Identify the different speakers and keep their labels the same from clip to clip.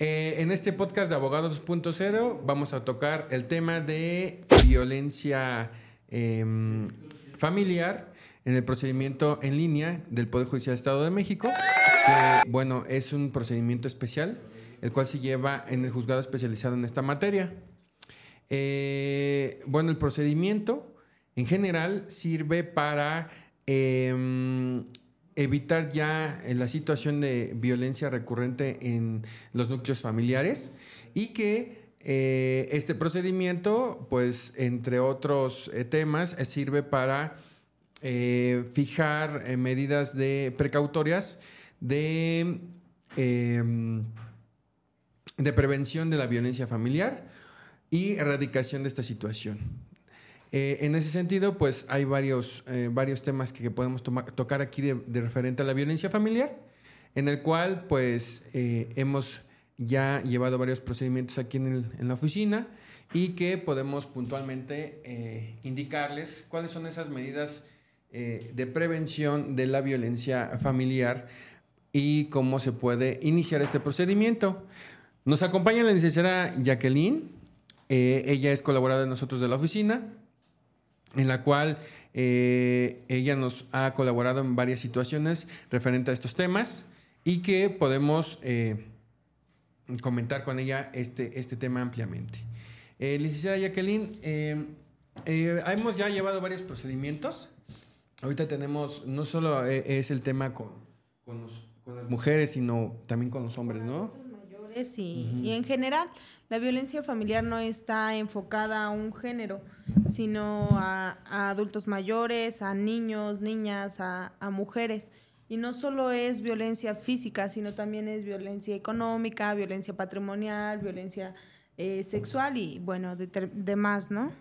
Speaker 1: Eh, en este podcast de Abogados 2.0 vamos a tocar el tema de violencia em, familiar en el procedimiento en línea del Poder Judicial del Estado de México. Que, bueno, es un procedimiento especial, el cual se lleva en el juzgado especializado en esta materia. Eh, bueno, el procedimiento en general sirve para em, evitar ya la situación de violencia recurrente en los núcleos familiares y que eh, este procedimiento, pues entre otros eh, temas, eh, sirve para fijar medidas de precautorias de, em, de prevención de la violencia familiar y erradicación de esta situación. Eh, en ese sentido, pues hay varios, eh, varios temas que, podemos tocar aquí de, referente a la violencia familiar, en el cual pues eh, hemos ya llevado varios procedimientos aquí en, la oficina y que podemos puntualmente indicarles cuáles son esas medidas de prevención de la violencia familiar y cómo se puede iniciar este procedimiento. Nos acompaña la licenciada Jacqueline, ella es colaboradora de nosotros de la oficina en la cual eh, ella nos ha colaborado en varias situaciones referente a estos temas y que podemos eh, comentar con ella este, este tema ampliamente. Eh, licenciada Jacqueline, hemos ya llevado varios procedimientos. Ahorita tenemos, no solo es el tema con, con, las mujeres, sino también con los hombres, ¿no?
Speaker 2: Mayores y, y en general la violencia familiar no está enfocada a un género, sino a, adultos mayores, a niños, niñas, a, mujeres. Y no solo es violencia física, sino también es violencia económica, violencia patrimonial, violencia eh, sexual y, bueno, demás, ¿no?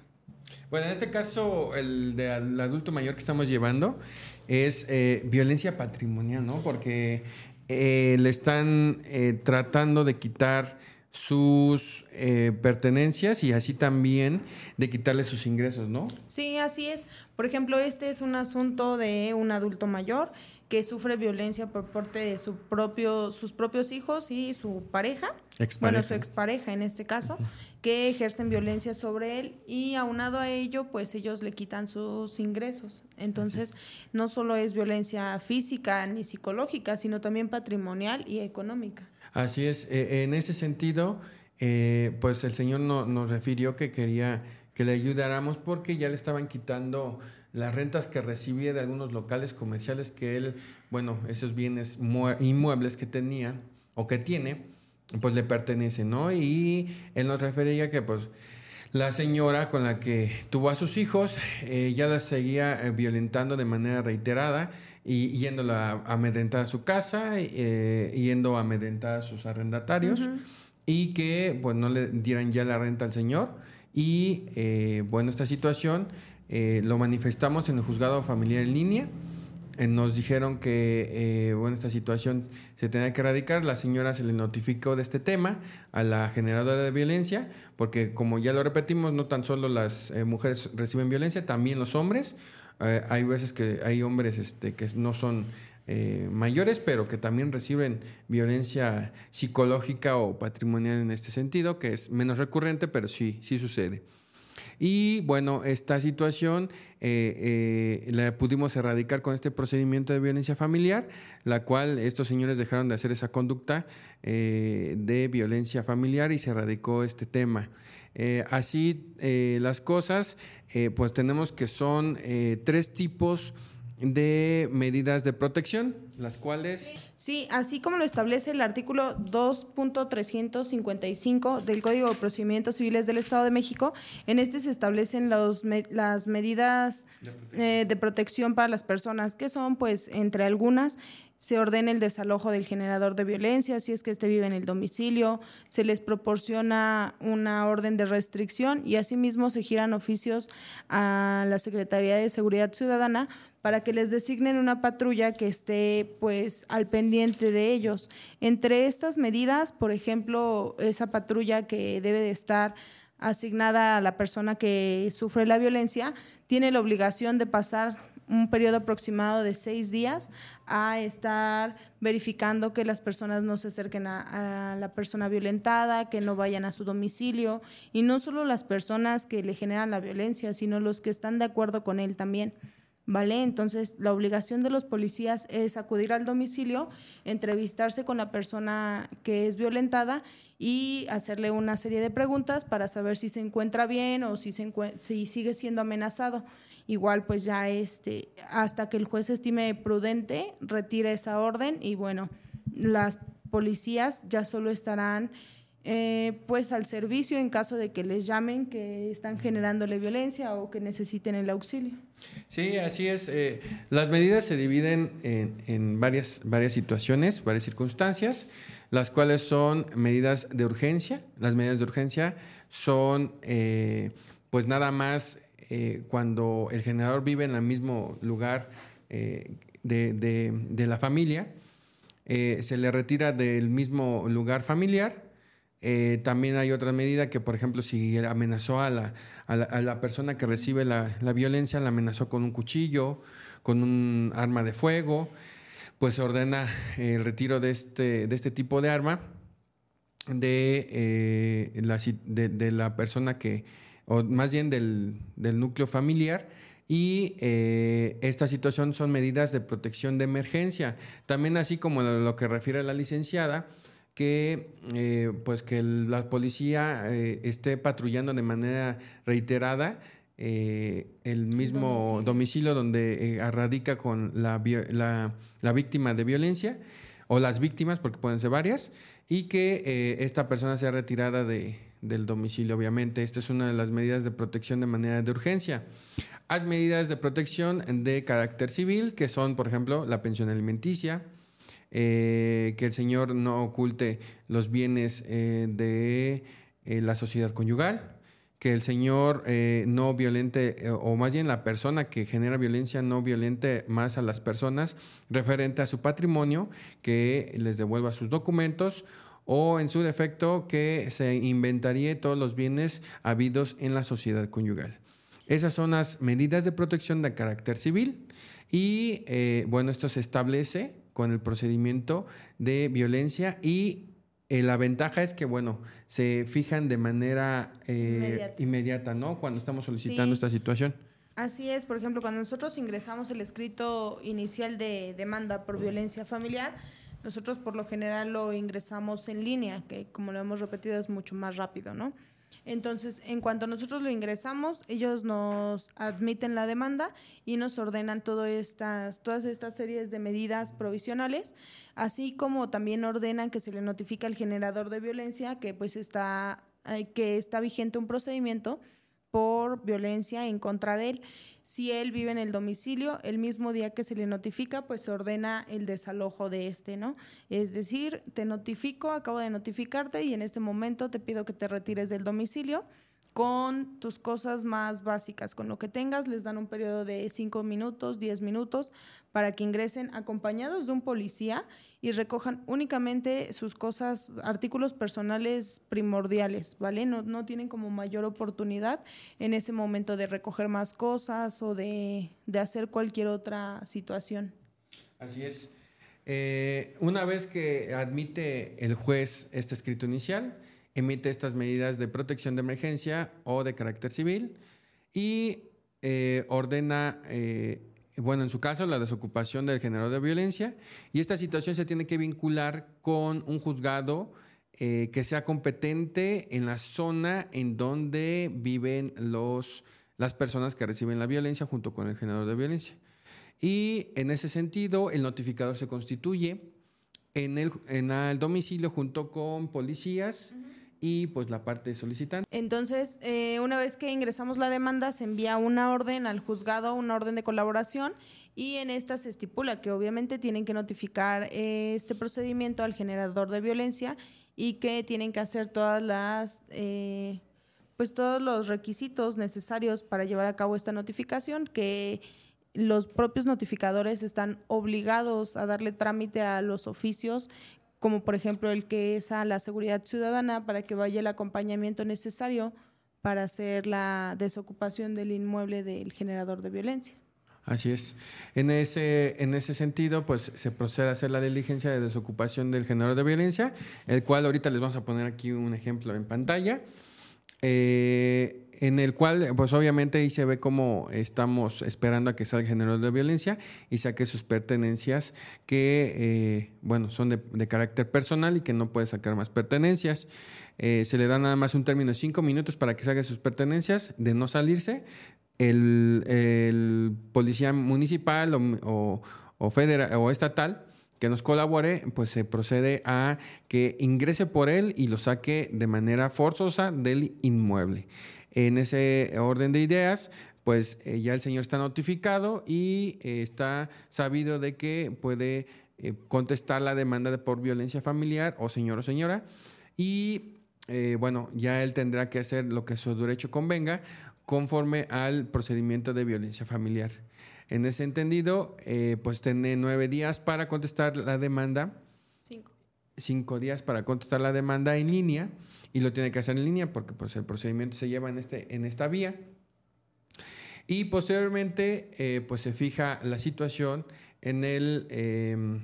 Speaker 1: Bueno, en este caso, el del adulto mayor que estamos llevando es eh, violencia patrimonial, ¿no? Porque eh, le están tratando de quitar sus eh, pertenencias y así también de quitarle sus ingresos, ¿no?
Speaker 2: Sí, así es. Por ejemplo, este es un asunto de un adulto mayor que sufre violencia por parte de su propio, sus propios hijos y su pareja, bueno, su expareja en este caso, que ejercen violencia sobre él y aunado a ello, pues ellos le quitan sus ingresos. Entonces, no solo es violencia física ni psicológica, sino también patrimonial y económica.
Speaker 1: Así es, e, en ese sentido, eh, pues el Señor nos refirió que quería que le ayudáramos porque ya le estaban quitando las rentas que recibía de algunos locales comerciales que él, bueno, esos bienes inmuebles que tenía o que tiene, pues le pertenecen, ¿no? Y él nos refería que pues la señora con la que tuvo a sus hijos eh, ya la seguía eh, violentando de manera reiterada y yendo a amedrentar a su casa, eh, yendo a amedrentar a sus arrendatarios y que pues no le dieran ya la renta al señor y eh, bueno, esta situación eh, lo manifestamos en el juzgado familiar en línea. Eh, nos dijeron que bueno, esta situación se tenía que erradicar. La señora se le notificó de este tema a la generadora de violencia, porque como ya lo repetimos, no tan solo las mujeres reciben violencia, también los hombres. Hay veces que hay hombres este, que no son eh, mayores, pero que también reciben violencia psicológica o patrimonial en este sentido, que es menos recurrente, pero sí, sí sucede. Y bueno, esta situación eh, eh, la pudimos erradicar con este procedimiento de violencia familiar, la cual estos señores dejaron de hacer esa conducta de violencia familiar y se erradicó este tema. Así las cosas, pues tenemos que son tres tipos de medidas de protección, las cuales...
Speaker 2: Sí, así como lo establece el artículo 2.355 del Código de Procedimientos Civiles del Estado de México, en este se establecen los, las medidas de protección. Eh, para las personas, que son, pues, entre algunas, se ordena el desalojo del generador de violencia, si es que éste vive en el domicilio, se les proporciona una orden de restricción y asimismo se giran oficios a la Secretaría de Seguridad Ciudadana para que les designen una patrulla que esté pues al pendiente de ellos. Entre estas medidas, por ejemplo, esa patrulla que debe de estar asignada a la persona que sufre la violencia, tiene la obligación de pasar un periodo aproximado de seis días a estar verificando que las personas no se acerquen a, la persona violentada, que no vayan a su domicilio, y no solo las personas que le generan la violencia, sino los que están de acuerdo con él también. ¿Vale? Entonces, la obligación de los policías es acudir al domicilio, entrevistarse con la persona que es violentada y hacerle una serie de preguntas para saber si se encuentra bien o si, se si sigue siendo amenazado igual pues ya este, hasta que el juez estime prudente, retire esa orden y bueno, las policías ya solo estarán eh, pues al servicio en caso de que les llamen que están generándole violencia o que necesiten el auxilio.
Speaker 1: Sí, así es. Eh, las medidas se dividen en, en, varias, varias situaciones, varias circunstancias, las cuales son medidas de urgencia. Las medidas de urgencia son eh, pues nada más eh, cuando el generador vive en el mismo lugar eh, de, la familia, se le retira del mismo lugar familiar. También hay otra medida que, por ejemplo, si amenazó a la, a la, persona que recibe la, violencia, la amenazó con un cuchillo, con un arma de fuego, pues ordena el retiro de este, de este tipo de arma de, de la persona que, o más bien del, núcleo familiar. Y eh, esta situación son medidas de protección de emergencia. También así como lo, que refiere la licenciada, que eh, pues que la policía eh, esté patrullando de manera reiterada el mismo domicilio, donde radica con la, la, víctima de violencia o las víctimas, porque pueden ser varias, y que esta persona sea retirada de, del domicilio, obviamente. Esta es una de las medidas de protección de manera de urgencia. Hay medidas de protección de carácter civil, que son, por ejemplo, la pensión alimenticia, eh, que el señor no oculte los bienes eh, de eh, la sociedad conyugal, que el señor no violente, o más bien la persona que genera violencia no violente más a las personas referente a su patrimonio, que les devuelva sus documentos o en su defecto que se inventaría todos los bienes habidos en la sociedad conyugal. Esas son las medidas de protección de carácter civil y bueno, esto se establece con el procedimiento de violencia y eh, la ventaja es que, bueno, se fijan de manera eh, inmediata. ¿no? Cuando estamos solicitando esta situación.
Speaker 2: Así es, por ejemplo, cuando nosotros ingresamos el escrito inicial de demanda por violencia familiar, nosotros por lo general lo ingresamos en línea, que como lo hemos repetido es mucho más rápido, ¿no? Entonces, en cuanto nosotros lo ingresamos, ellos nos admiten la demanda y nos ordenan todas estas, todas estas series de medidas provisionales, así como también ordenan que se le notifique al generador de violencia que pues está, eh, que está vigente un procedimiento por violencia en contra de él. Si él vive en el domicilio, el mismo día que se le notifica, pues se ordena el desalojo de este, ¿no? Es decir, te notifico, acabo de notificarte y en este momento te pido que te retires del domicilio con tus cosas más básicas, con lo que tengas, les dan un periodo de 5 minutos, 10 minutos para que ingresen acompañados de un policía y recojan únicamente sus cosas, artículos personales primordiales, ¿vale? No, no tienen como mayor oportunidad en ese momento de recoger más cosas o de, de hacer cualquier otra situación.
Speaker 1: Así es. Eh, una vez que admite el juez este escrito inicial, emite estas medidas de protección de emergencia o de carácter civil y eh, ordena, eh, bueno, en su caso, la desocupación del generador de violencia y esta situación se tiene que vincular con un juzgado eh, que sea competente en la zona en donde viven los, las personas que reciben la violencia junto con el generador de violencia. Y en ese sentido, el notificador se constituye en el, en el domicilio junto con policías y pues la parte solicitante.
Speaker 2: Entonces, eh, una vez que ingresamos la demanda, se envía una orden al juzgado, una orden de colaboración y en esta se estipula que obviamente tienen que notificar eh, este procedimiento al generador de violencia y que tienen que hacer todas las... Eh, pues todos los requisitos necesarios para llevar a cabo esta notificación, que los propios notificadores están obligados a darle trámite a los oficios como por ejemplo el que es a la seguridad ciudadana para que vaya el acompañamiento necesario para hacer la desocupación del inmueble del generador de violencia.
Speaker 1: Así es. En ese, en ese sentido, pues se procede a hacer la diligencia de desocupación del generador de violencia, el cual ahorita les vamos a poner aquí un ejemplo en pantalla. Eh, en el cual, pues obviamente ahí se ve cómo estamos esperando a que salga el generador de violencia y saque sus pertenencias que, eh, bueno, son de, carácter personal y que no puede sacar más pertenencias. Eh, se le da nada más un término de cinco minutos para que saque sus pertenencias, de no salirse, el, policía municipal o, o, federal, o estatal que nos colabore, pues se procede a que ingrese por él y lo saque de manera forzosa del inmueble. En ese orden de ideas, pues eh, ya el señor está notificado y eh, está sabido de que puede eh, contestar la demanda de por violencia familiar o señor o señora. Y bueno, ya él tendrá que hacer lo que su derecho convenga conforme al procedimiento de violencia familiar. En ese entendido, eh, pues tiene nueve días para contestar la demanda.
Speaker 2: Cinco.
Speaker 1: Cinco días para contestar la demanda en línea y lo tiene que hacer en línea porque pues, el procedimiento se lleva en, este, en esta vía. Y posteriormente, eh, pues se fija la situación en el, em,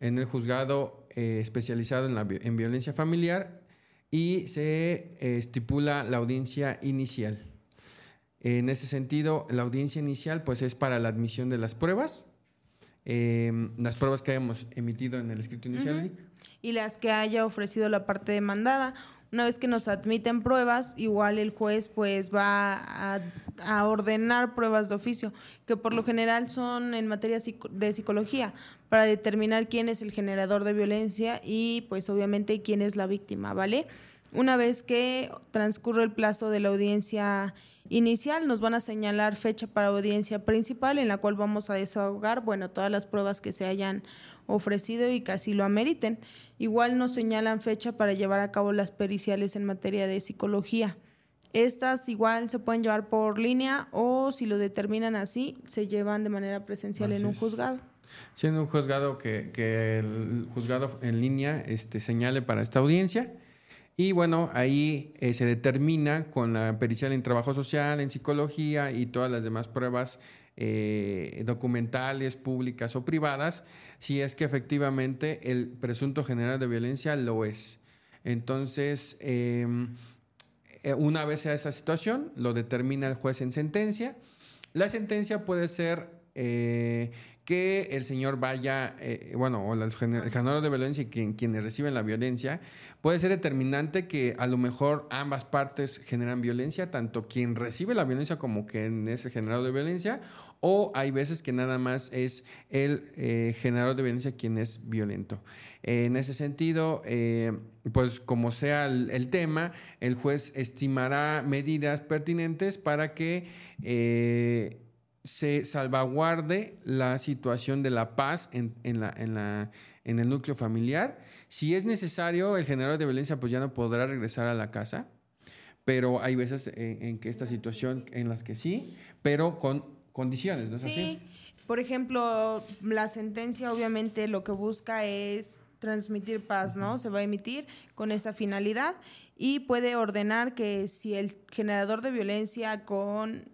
Speaker 1: en el juzgado eh, especializado en, la, en violencia familiar y se estipula la audiencia inicial. En ese sentido, la audiencia inicial pues es para la admisión de las pruebas, em, las pruebas que hayamos emitido en el escrito inicial.
Speaker 2: Y las que haya ofrecido la parte demandada. Una vez que nos admiten pruebas, igual el juez pues va a, a, ordenar pruebas de oficio, que por lo general son en materia de psicología, para determinar quién es el generador de violencia y pues obviamente quién es la víctima, ¿vale? Una vez que transcurre el plazo de la audiencia inicial, nos van a señalar fecha para audiencia principal en la cual vamos a desahogar, bueno, todas las pruebas que se hayan ofrecido y que así lo ameriten. Igual nos señalan fecha para llevar a cabo las periciales en materia de psicología. Estas igual se pueden llevar por línea o si lo determinan así, se llevan de manera presencial en un juzgado.
Speaker 1: Sí, en un juzgado que, que el juzgado en línea este, señale para esta audiencia y bueno, ahí eh, se determina con la pericial en trabajo social, en psicología y todas las demás pruebas eh, documentales, públicas o privadas, si es que efectivamente el presunto general de violencia lo es. Entonces, em, eh, una vez sea esa situación, lo determina el juez en sentencia. La sentencia puede ser que el señor vaya, eh, bueno, o el generador de violencia y quien, quienes reciben la violencia, puede ser determinante que a lo mejor ambas partes generan violencia, tanto quien recibe la violencia como quien es el generador de violencia, o hay veces que nada más es el eh, generador de violencia quien es violento. en ese sentido, eh, pues como sea el, tema, el juez estimará medidas pertinentes para que se salvaguarde la situación de la paz en, la, en, la, en el núcleo familiar. Si es necesario, el generador de violencia pues ya no podrá regresar a la casa, pero hay veces en, que esta situación en las que sí, pero con condiciones, ¿no es
Speaker 2: sí. Por ejemplo, la sentencia obviamente lo que busca es transmitir paz, ¿no? Se va a emitir con esa finalidad y puede ordenar que si el generador de violencia con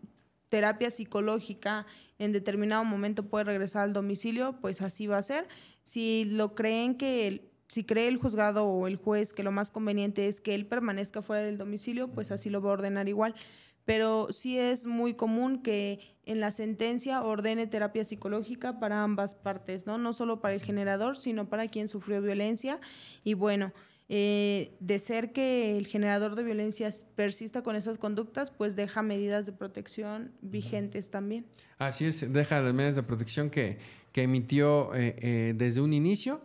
Speaker 2: terapia psicológica en determinado momento puede regresar al domicilio, pues así va a ser. Si lo creen que si cree el juzgado o el juez que lo más conveniente es que él permanezca fuera del domicilio, pues así lo va a ordenar igual. Pero sí es muy común que en la sentencia ordene terapia psicológica para ambas partes, ¿no? No solo para el generador, sino para quien sufrió violencia. Y bueno, eh, de ser que el generador de violencia persista con esas conductas, pues deja medidas de protección vigentes también.
Speaker 1: Así es, deja las medidas de protección que, que emitió eh, eh, desde un inicio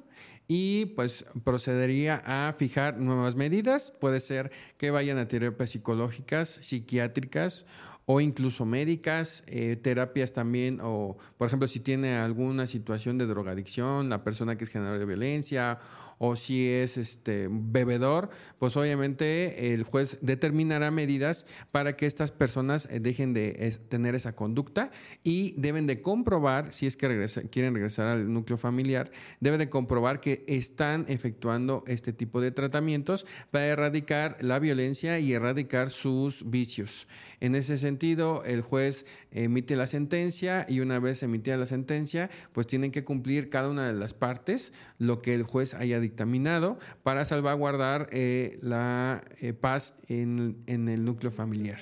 Speaker 1: y pues procedería a fijar nuevas medidas. Puede ser que vayan a terapias psicológicas, psiquiátricas o incluso médicas, terapias también, o por ejemplo si tiene alguna situación de drogadicción, la persona que es generador de violencia o si es este bebedor, pues obviamente el juez determinará medidas para que estas personas eh, dejen de tener esa conducta y deben de comprobar, si es que quieren regresar al núcleo familiar, deben de comprobar que están efectuando este tipo de tratamientos para erradicar la violencia y erradicar sus vicios. En ese sentido, el juez emite la sentencia y una vez emitida la sentencia, pues tienen que cumplir cada una de las partes lo que el juez haya dictaminado para salvaguardar eh, la eh, paz en, el núcleo familiar.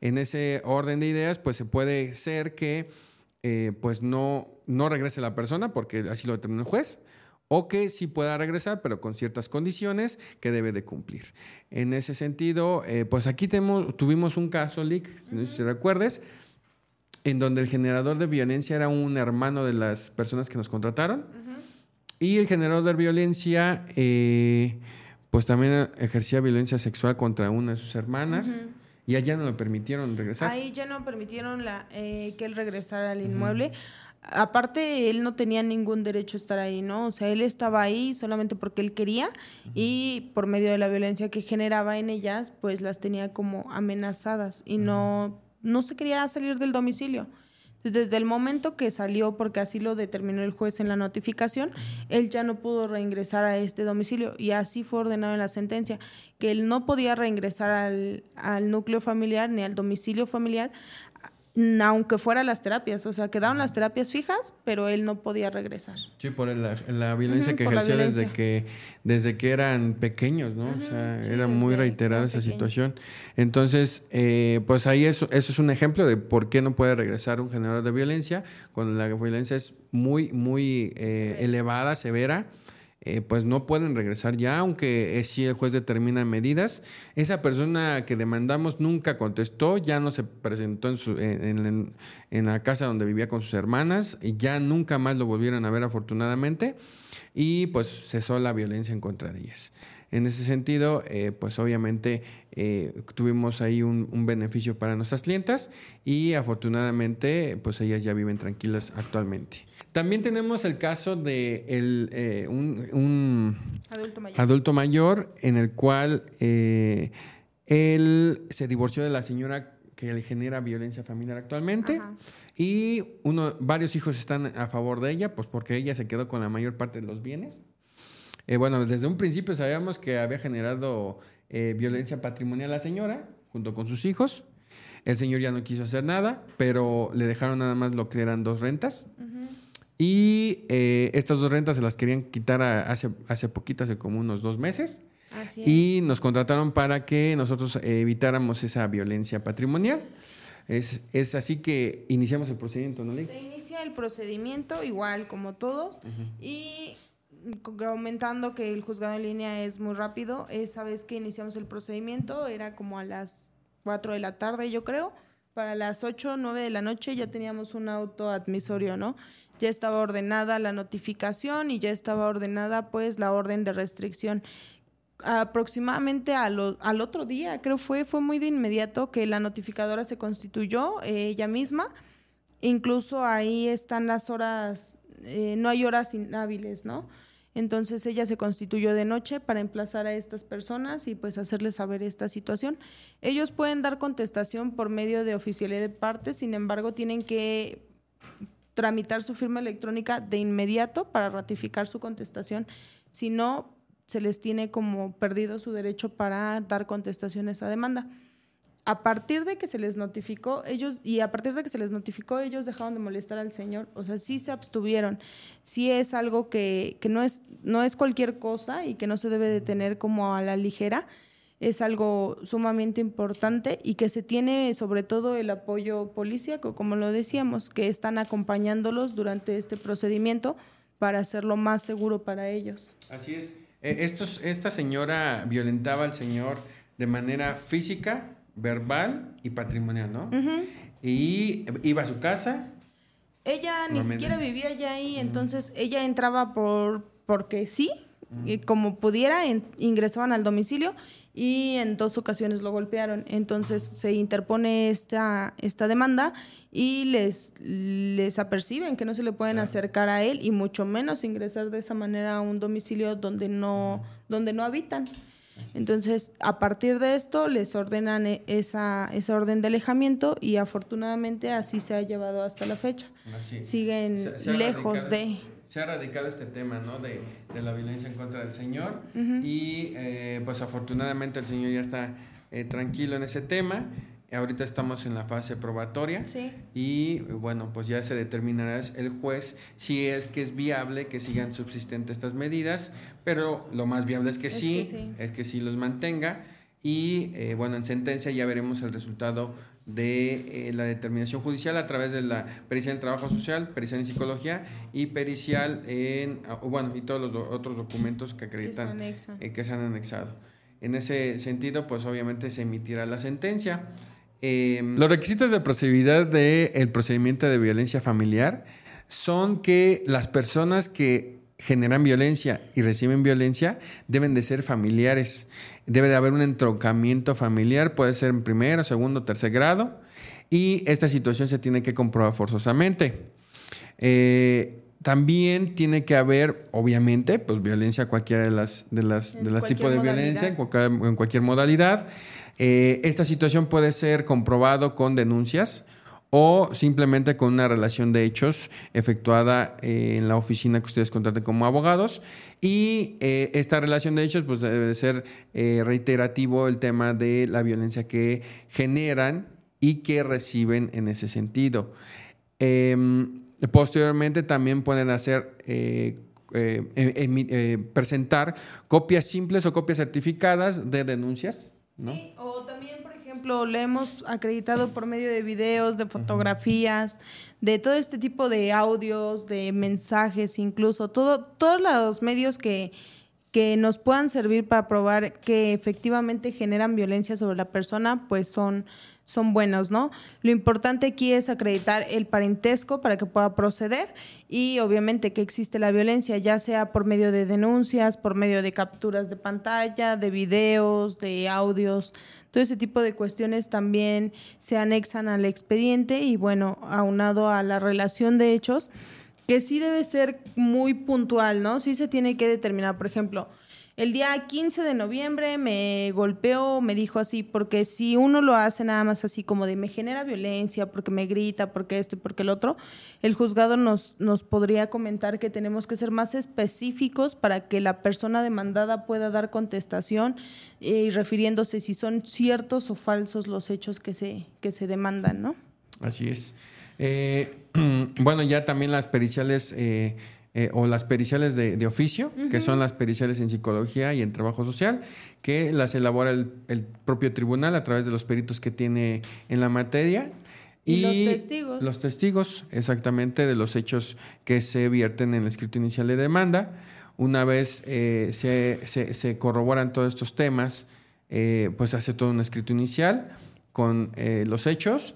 Speaker 1: En ese orden de ideas, pues se puede ser que eh, pues no, no regrese la persona porque así lo determina el juez o que sí pueda regresar, pero con ciertas condiciones que debe de cumplir. En ese sentido, eh, pues aquí tenemos, tuvimos un caso, Lick, si recuerdes, en donde el generador de violencia era un hermano de las personas que nos contrataron y el generador de violencia, eh, pues también ejercía violencia sexual contra una de sus hermanas. Y allá no le permitieron regresar.
Speaker 2: Ahí ya no permitieron la, eh, que él regresara al inmueble aparte él no tenía ningún derecho a estar ahí, ¿no? O sea, él estaba ahí solamente porque él quería y por medio de la violencia que generaba en ellas, pues las tenía como amenazadas y no, no se quería salir del domicilio. Entonces, desde el momento que salió, porque así lo determinó el juez en la notificación, él ya no pudo reingresar a este domicilio y así fue ordenado en la sentencia, que él no podía reingresar al, al núcleo familiar ni al domicilio familiar aunque fuera las terapias, o sea, quedaron las terapias fijas, pero él no podía regresar.
Speaker 1: Sí, por la, violencia que ejerció desde que desde que eran pequeños, ¿no? o sea, era muy reiterada esa situación. Entonces, eh, pues ahí eso, eso es un ejemplo de por qué no puede regresar un generador de violencia cuando la violencia es muy, muy eh, elevada, severa eh, pues no pueden regresar ya, aunque eh, si el juez determina medidas. Esa persona que demandamos nunca contestó, ya no se presentó en, su, en, la casa donde vivía con sus hermanas, y ya nunca más lo volvieron a ver afortunadamente, y pues cesó la violencia en contra de ellas. En ese sentido, eh, pues obviamente tuvimos ahí un, un, beneficio para nuestras clientas y afortunadamente pues ellas ya viven tranquilas actualmente. También tenemos el caso de eh, un, adulto, mayor. en el cual eh, él se divorció de la señora que le genera violencia familiar actualmente y uno, varios hijos están a favor de ella, pues porque ella se quedó con la mayor parte de los bienes. Eh, bueno, desde un principio sabíamos que había generado violencia patrimonial a la señora junto con sus hijos. El señor ya no quiso hacer nada, pero le dejaron nada más lo que eran dos rentas. Y eh, estas dos rentas se las querían quitar hace, hace poquito, hace como unos dos meses. y nos contrataron para que nosotros evitáramos esa violencia patrimonial. Es, es, así que iniciamos el procedimiento, ¿no,
Speaker 2: Se inicia el procedimiento igual como todos y aumentando que el juzgado en línea es muy rápido. Esa vez que iniciamos el procedimiento era como a las 4 de la tarde, yo creo. Para las 8 o 9 de la noche ya teníamos un auto admisorio, ¿no? Ya estaba ordenada la notificación y ya estaba ordenada pues la orden de restricción. Aproximadamente al otro día, creo fue, fue muy de inmediato que la notificadora se constituyó eh, ella misma. Incluso ahí están las horas, eh, no hay horas inhábiles, ¿no? Entonces ella se constituyó de noche para emplazar a estas personas y pues hacerles saber esta situación. Ellos pueden dar contestación por medio de oficialidad de parte, sin embargo tienen que tramitar su firma electrónica de inmediato para ratificar su contestación. Si no, se les tiene como perdido su derecho para dar contestación a esa demanda. A partir de que se les notificó, ellos, y a partir de que se les notificó, ellos dejaron de molestar al Señor. O sea, sí se abstuvieron. Sí es algo que, que no, es, no es cualquier cosa y que no se debe de tener como a la ligera es algo sumamente importante y que se tiene sobre todo el apoyo policíaco, como lo decíamos, que están acompañándolos durante este procedimiento para hacerlo más seguro para ellos.
Speaker 1: Así es. E, estos, esta señora violentaba al señor de manera física, verbal y patrimonial, ¿no? Y iba a su casa.
Speaker 2: Ella ni siquiera vivía ya ahí, entonces ella entraba por porque sí, y como pudiera, ingresaban al domicilio y en dos ocasiones lo golpearon. Entonces se interpone esta, esta demanda y les, les aperciben que no se le pueden acercar a él y mucho menos ingresar de esa manera a un domicilio donde no, donde no habitan. Entonces, a partir de esto, les ordenan e, esa, esa orden de alejamiento y afortunadamente así se ha llevado hasta la fecha. Siguen lejos de
Speaker 1: se ha radicado este tema, ¿no? De, de la violencia en contra del Señor. Y eh, pues afortunadamente el Señor ya está eh, tranquilo en ese tema. Ahorita estamos en la fase probatoria.
Speaker 2: Sí.
Speaker 1: Y bueno, pues ya se determinará el juez si es que es viable que sigan subsistentes estas medidas. Pero lo más viable es que, sí, es que sí los mantenga. Y eh, bueno, en sentencia ya veremos el resultado de eh, la determinación judicial a través de la pericial en trabajo social, pericial en psicología y pericial en, ah, bueno, y todos los otros documentos que acreditan eh, que se, han anexado. En ese sentido, pues obviamente se emitirá la sentencia. Em, los requisitos de procedibilidad del procedimiento de violencia familiar son que las personas que generan violencia y reciben violencia deben de ser familiares. Debe de haber un entroncamiento familiar, puede ser en primero, segundo, tercer grado, y esta situación se tiene que comprobar forzosamente. Eh, también tiene que haber, obviamente, pues violencia, cualquiera de las, de las, de las tipos de violencia, en cualquier, en cualquier modalidad. Eh, esta situación puede ser comprobado con denuncias o simplemente con una relación de hechos efectuada eh, en la oficina que ustedes contraten como abogados. Y eh, esta relación de hechos, pues debe ser eh, reiterativo el tema de la violencia que generan y que reciben en ese sentido. Em, posteriormente también pueden hacer presentar copias simples o copias certificadas de denuncias. ¿no?
Speaker 2: Ejemplo, le hemos acreditado por medio de videos, de fotografías, de todo este tipo de audios, de mensajes, incluso todo, todos los medios que, que nos puedan servir para probar que efectivamente generan violencia sobre la persona, pues son son buenos, ¿no? Lo importante aquí es acreditar el parentesco para que pueda proceder y obviamente que existe la violencia, ya sea por medio de denuncias, por medio de capturas de pantalla, de videos, de audios, todo ese tipo de cuestiones también se anexan al expediente y bueno, aunado a la relación de hechos, que sí debe ser muy puntual, ¿no? Sí se tiene que determinar, por ejemplo, el día 15 de noviembre me golpeó, me dijo así, porque si uno lo hace nada más así como de me genera violencia, porque me grita, porque esto y porque el otro, el juzgado nos, nos podría comentar que tenemos que ser más específicos para que la persona demandada pueda dar contestación y refiriéndose si son ciertos o falsos los hechos que se, que se demandan, ¿no?
Speaker 1: Así es. Eh, bueno, ya también las periciales... Eh, eh, o las periciales de, oficio, que son las periciales en psicología y en trabajo social, que las elabora el, propio tribunal a través de los peritos que tiene en la materia.
Speaker 2: Y, los testigos.
Speaker 1: Los testigos, exactamente, de los hechos que se vierten en el escrito inicial de demanda. Una vez eh, se, se, corroboran todos estos temas, eh, pues hace todo un escrito inicial con los hechos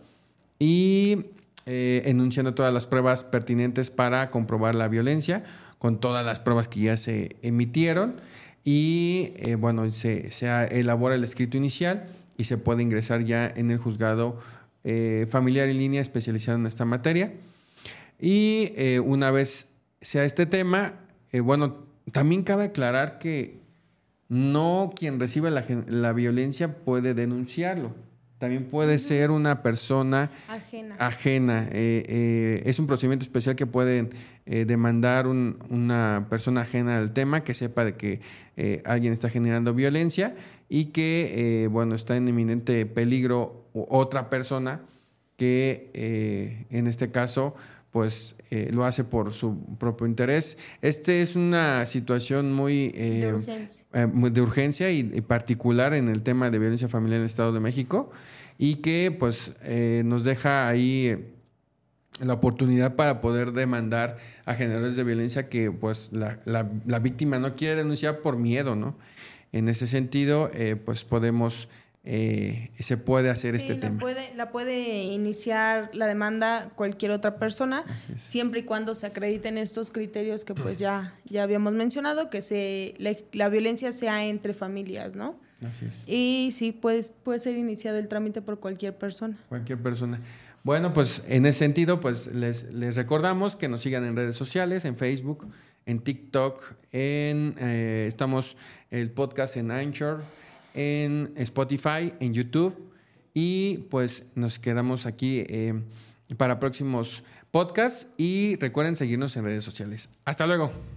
Speaker 1: y eh, enunciando todas las pruebas pertinentes para comprobar la violencia, con todas las pruebas que ya se emitieron. Y eh, bueno, se, elabora el escrito inicial y se puede ingresar ya en el juzgado eh, familiar en línea especializado en esta materia. Y una vez sea este tema, bueno, también cabe aclarar que no quien recibe la violencia puede denunciarlo también puede ser una persona
Speaker 2: ajena.
Speaker 1: Eh, eh, es un procedimiento especial que pueden eh, demandar una persona ajena al tema, que sepa de que alguien está generando violencia y que, bueno, está en inminente peligro otra persona que, en este caso, pues eh, lo hace por su propio interés. Este es una situación muy
Speaker 2: eh, de urgencia,
Speaker 1: eh, de urgencia y, particular en el tema de violencia familiar en el Estado de México y que pues nos deja ahí la oportunidad para poder demandar a generadores de violencia que pues la, la, víctima no quiere denunciar por miedo, ¿no? En ese sentido, pues podemos eh, se puede hacer
Speaker 2: Sí,
Speaker 1: este
Speaker 2: la
Speaker 1: tema.
Speaker 2: Puede, la puede iniciar la demanda cualquier otra persona, siempre y cuando se acrediten estos criterios que pues ya, ya habíamos mencionado, que se, la, la violencia sea entre familias, ¿no?
Speaker 1: Así es.
Speaker 2: Y sí, puede, puede ser iniciado el trámite por cualquier persona.
Speaker 1: Cualquier persona. Bueno, pues en ese sentido, pues les, les recordamos que nos sigan en redes sociales, en Facebook, en TikTok, en eh, estamos el podcast en Anchor, en Spotify, en YouTube y pues nos quedamos aquí eh, para próximos podcasts y recuerden seguirnos en redes sociales. Hasta luego.